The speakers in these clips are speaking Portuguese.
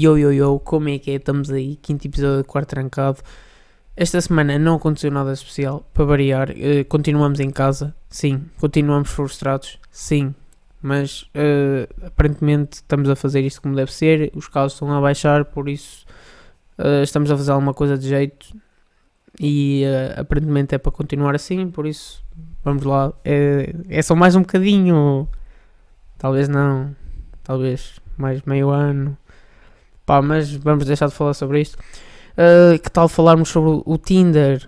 Yo, yo, yo, como é que é? Estamos aí, quinto episódio de Quarto Trancado. Esta semana não aconteceu nada especial, para variar. Uh, continuamos em casa, sim. Continuamos frustrados, sim. Mas uh, aparentemente estamos a fazer isto como deve ser. Os casos estão a baixar, por isso uh, estamos a fazer alguma coisa de jeito. E aparentemente é para continuar assim, por isso vamos lá. É, é só mais um bocadinho. Talvez não. Talvez mais meio ano. Pá, mas vamos deixar de falar sobre isto. Uh, que tal falarmos sobre o Tinder,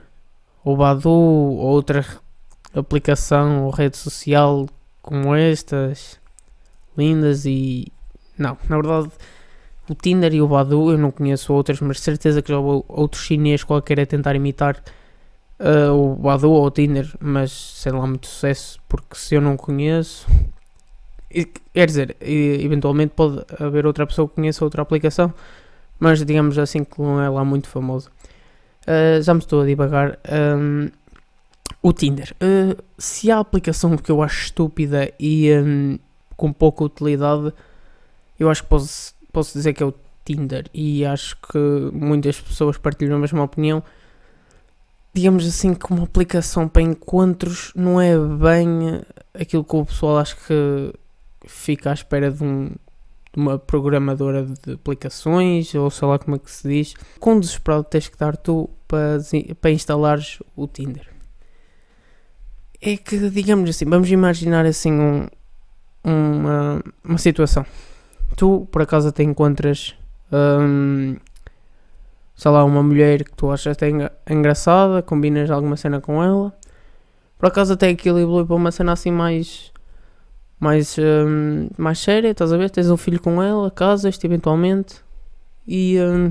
o Badu, ou outra aplicação ou rede social como estas, lindas e. Não, na verdade, o Tinder e o Badu eu não conheço outras, mas certeza que já houve outro chinês qualquer a tentar imitar uh, o Badu ou o Tinder, mas sei lá, muito sucesso, porque se eu não conheço, Quer dizer, eventualmente pode haver outra pessoa que conheça outra aplicação, mas digamos assim que não é lá muito famoso. Uh, já me estou a divagar. Um, o Tinder. Uh, se há aplicação que eu acho estúpida e um, com pouca utilidade, eu acho que posso, posso dizer que é o Tinder. E acho que muitas pessoas partilham a mesma opinião. Digamos assim que uma aplicação para encontros não é bem aquilo que o pessoal acha que fica à espera de, um, de uma programadora de aplicações, ou sei lá como é que se diz. Quão desesperado tens que dar tu para, para instalares o Tinder? É que, digamos assim, vamos imaginar assim um, uma, uma situação. Tu, por acaso, te encontras, hum, sei lá, uma mulher que tu achas engraçada, combinas alguma cena com ela. Por acaso até aquilo evolui para uma cena assim mais mais, um, mais séria, estás a ver? Tens um filho com ela, casas-te eventualmente e um,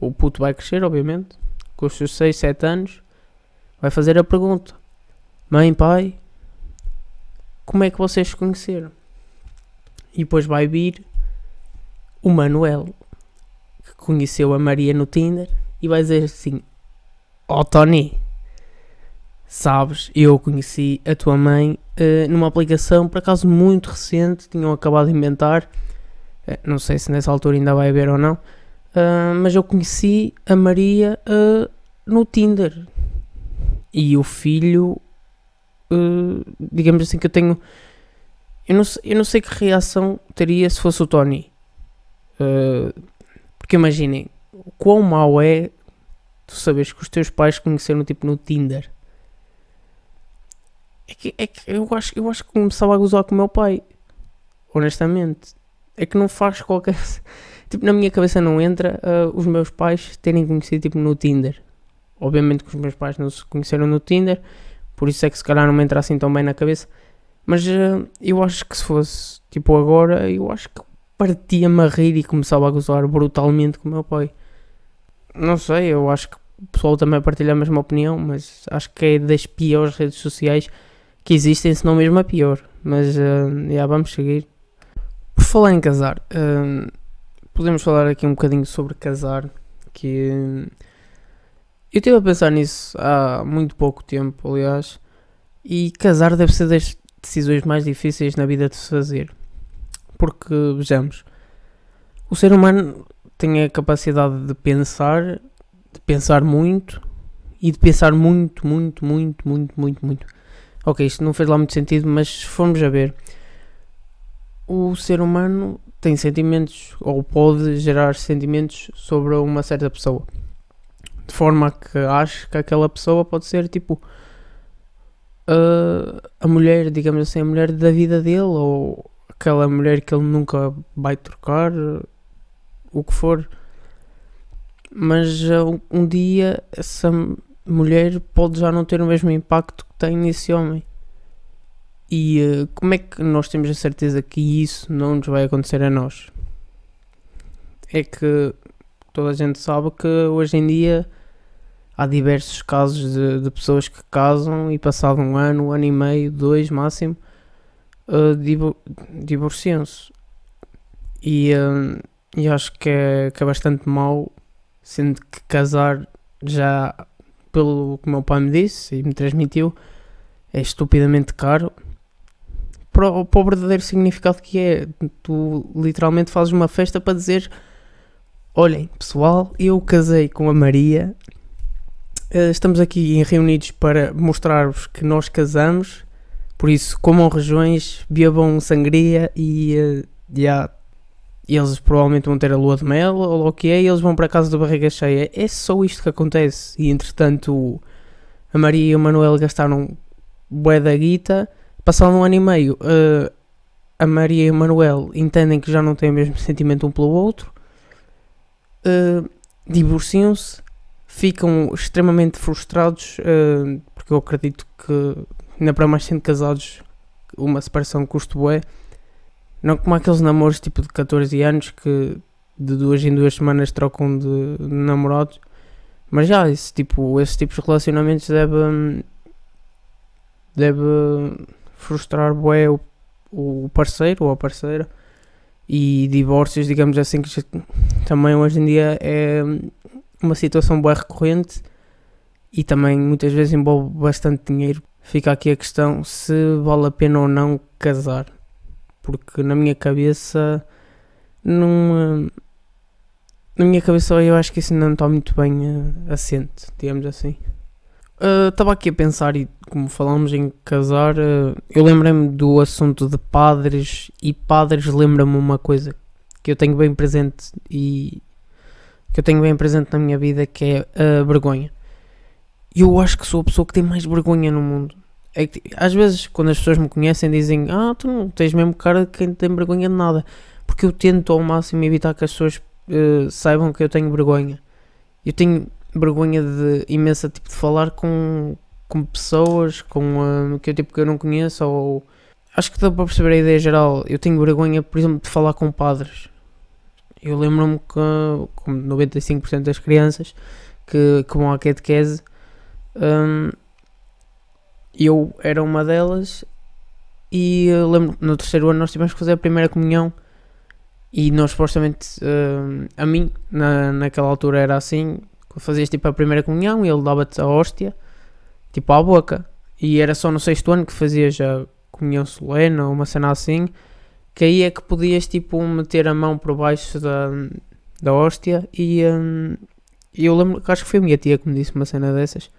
o puto vai crescer, obviamente, com os seus 6, 7 anos, vai fazer a pergunta: Mãe, pai, como é que vocês se conheceram? E depois vai vir o Manuel, que conheceu a Maria no Tinder, e vai dizer assim: Ó oh, Tony, sabes, eu conheci a tua mãe uh, numa aplicação, por acaso muito recente, tinham acabado de inventar, uh, não sei se nessa altura ainda vai haver ou não, uh, mas eu conheci a Maria no Tinder. E o filho, digamos assim que eu tenho... Eu não, sei, eu não sei que reação teria se fosse o Tony. porque imaginem, quão mau é tu sabes que os teus pais conheceram tipo no Tinder. É que, é que eu, acho, eu acho que começava a gozar com o meu pai. Honestamente. É que não faz qualquer. Tipo, na minha cabeça não entra uh, os meus pais terem conhecido tipo, no Tinder. Obviamente que os meus pais não se conheceram no Tinder, por isso é que se calhar não me entra assim tão bem na cabeça. Mas uh, eu acho que se fosse tipo agora, eu acho que partia-me a rir e começava a gozar brutalmente com o meu pai. Não sei, eu acho que o pessoal também partilha a mesma opinião, mas acho que é das piores redes sociais que existem, se não mesmo a pior. Mas uh, vamos seguir. Por falar em casar, uh, podemos falar aqui um bocadinho sobre casar. Que uh, eu estive a pensar nisso há muito pouco tempo, aliás. E casar deve ser das decisões mais difíceis na vida de se fazer. Porque, vejamos, o ser humano tem a capacidade de pensar, de pensar muito e de pensar muito, muito, muito, muito, muito, muito. Ok, isto não fez lá muito sentido, mas se formos a ver, o ser humano tem sentimentos ou pode gerar sentimentos sobre uma certa pessoa, de forma que acho que aquela pessoa pode ser tipo uh, a mulher, digamos assim, a mulher da vida dele ou aquela mulher que ele nunca vai trocar, o que for. Mas uh, um dia essa mulher pode já não ter o mesmo impacto que tem nesse homem. E uh, como é que nós temos a certeza que isso não nos vai acontecer a nós? É que toda a gente sabe que hoje em dia há diversos casos de, de pessoas que casam e passado um ano, um ano e meio, dois máximo, uh, divorciam-se. E, uh, e acho que é, que é bastante mau, sendo que casar já pelo que meu pai me disse e me transmitiu, é estupidamente caro para o, para o verdadeiro significado que é. Tu literalmente fazes uma festa para dizer Olhem, pessoal, eu casei com a Maria. Uh, estamos aqui reunidos para mostrar-vos que nós casamos. Por isso, comam regiões, bebam sangria e uh, yeah, eles provavelmente vão ter a lua de mel ou o que é, e eles vão para casa da barriga cheia. É só isto que acontece. E entretanto, a Maria e o Manuel gastaram bué da guita. Passado um ano e meio, uh, a Maria e o Manuel entendem que já não têm o mesmo sentimento um pelo outro. Uh, divorciam-se, ficam extremamente frustrados, uh, porque eu acredito que, ainda para mais sendo casados, uma separação custa bué. Não como aqueles namoros tipo de 14 anos que de duas em duas semanas trocam de, namorados. Mas já, esse tipo, esse tipo de relacionamentos deve, deve frustrar bué o, o parceiro ou a parceira. E divórcios, digamos assim, que também hoje em dia é uma situação bué recorrente e também muitas vezes envolve bastante dinheiro. Fica aqui a questão se vale a pena ou não casar porque na minha cabeça não na minha cabeça eu acho que isso não está muito bem uh, assente, digamos assim. Estava uh, aqui a pensar e como falamos em casar, uh, eu lembrei-me do assunto de padres e padres lembra-me uma coisa que eu tenho bem presente e que eu tenho bem presente na minha vida que é a vergonha. Eu acho que sou a pessoa que tem mais vergonha no mundo. É que, às vezes, quando as pessoas me conhecem, dizem: Ah, tu não tens mesmo cara de quem tem vergonha de nada. Porque eu tento ao máximo evitar que as pessoas uh, saibam que eu tenho vergonha. Eu tenho vergonha de imensa tipo de falar com, com pessoas com uh, que eu tipo que eu não conheço ou acho que dá para perceber a ideia geral. Eu tenho vergonha, por exemplo, de falar com padres. Eu lembro-me que, como 95% das crianças que, que vão à catequese, um, eu era uma delas e lembro no terceiro ano nós tivemos que fazer a primeira comunhão e nós supostamente uh, a mim na, naquela altura era assim fazias tipo a primeira comunhão e ele dava-te a hóstia tipo à boca. E era só no sexto ano que fazias a comunhão solene ou uma cena assim que aí é que podias tipo meter a mão por baixo da, da hóstia e um, eu lembro que acho que foi a minha tia que me disse uma cena dessas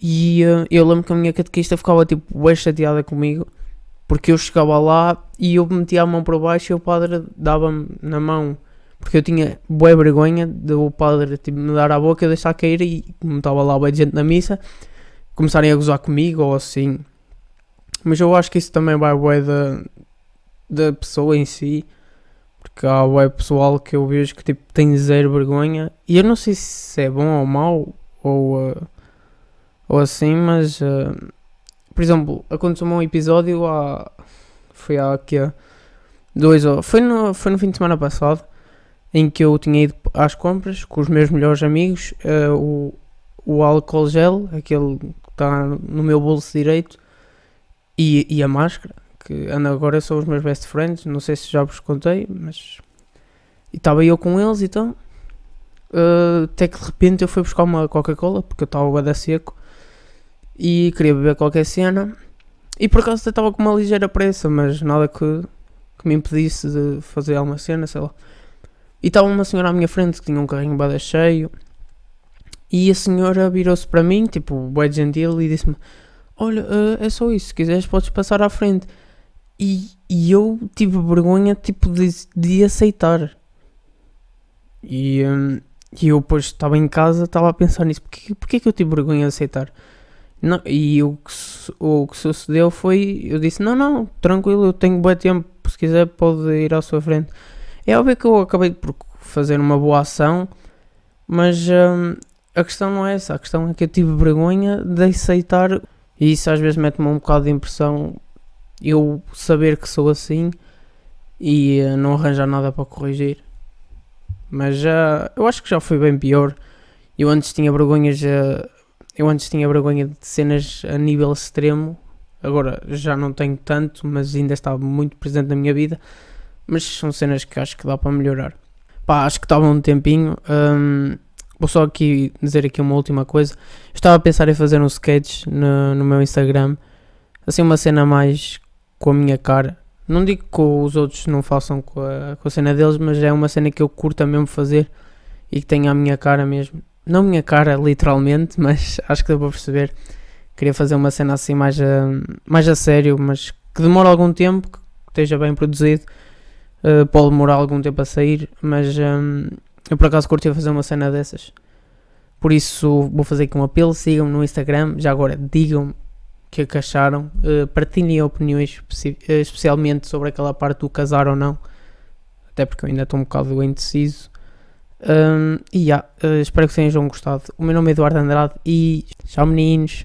e uh, eu lembro que a minha catequista ficava tipo bem chateada comigo porque eu chegava lá e eu metia a mão para baixo e o padre dava-me na mão porque eu tinha boa vergonha do padre tipo, me dar a boca, deixar cair e como estava lá bem gente na missa começarem a gozar comigo ou assim. Mas eu acho que isso também vai bué da, da pessoa em si. Porque há bué pessoal que eu vejo que tipo, tem zero vergonha. E eu não sei se é bom ou mau ou... Uh, ou assim, mas uh, por exemplo, aconteceu um episódio há foi há aqui dois ou foi no, foi no fim de semana passado em que eu tinha ido às compras com os meus melhores amigos, uh, o, o álcool gel, aquele que está no meu bolso direito, e, e a máscara, que anda agora são os meus best friends, não sei se já vos contei, mas estava eu com eles então. Uh, até que de repente eu fui buscar uma Coca-Cola porque eu estava da seco e queria beber qualquer cena. E por acaso estava com uma ligeira pressa, mas nada que, que me impedisse de fazer alguma cena, sei lá. E estava uma senhora à minha frente que tinha um carrinho bada cheio. E a senhora virou-se para mim, tipo, bem gentil, e disse-me: Olha, uh, é só isso, se quiseres podes passar à frente. E, e eu tive vergonha, tipo, de, de aceitar. E, um, e eu depois estava em casa, estava a pensar nisso: porquê, porquê que eu tive vergonha de aceitar? Não, e o que, o que sucedeu foi, eu disse, não, não, tranquilo, eu tenho bom tempo, se quiser pode ir à sua frente. É óbvio que eu acabei por fazer uma boa ação, mas hum, a questão não é essa, a questão é que eu tive vergonha de aceitar, e isso às vezes mete-me um bocado de impressão, eu saber que sou assim, e uh, não arranjar nada para corrigir. Mas já, eu acho que já foi bem pior. Eu antes tinha vergonhas uh, eu antes tinha vergonha de cenas a nível extremo, agora já não tenho tanto, mas ainda está muito presente na minha vida. Mas são cenas que acho que dá para melhorar. Pá, acho que estava um tempinho. Um, vou só aqui dizer aqui uma última coisa. estava a pensar em fazer um sketch no, no meu Instagram, assim uma cena mais com a minha cara. Não digo que os outros não façam com a, com a cena deles, mas é uma cena que eu curto mesmo fazer e que tenha a minha cara mesmo. Não minha cara, literalmente, mas acho que deu para perceber. Queria fazer uma cena assim mais a, mais a sério, mas que demora algum tempo, que esteja bem produzido. Uh, pode demorar algum tempo a sair, mas um, eu por acaso curti fazer uma cena dessas. Por isso vou fazer aqui um apelo, sigam-me no Instagram, já agora digam-me o que é que acharam, uh, partilhem opiniões, eh, especialmente sobre aquela parte do casar ou não, até porque eu ainda estou um bocado indeciso. Um, e yeah, uh, espero que tenham gostado. O meu nome é Eduardo Andrade e tchau meninos.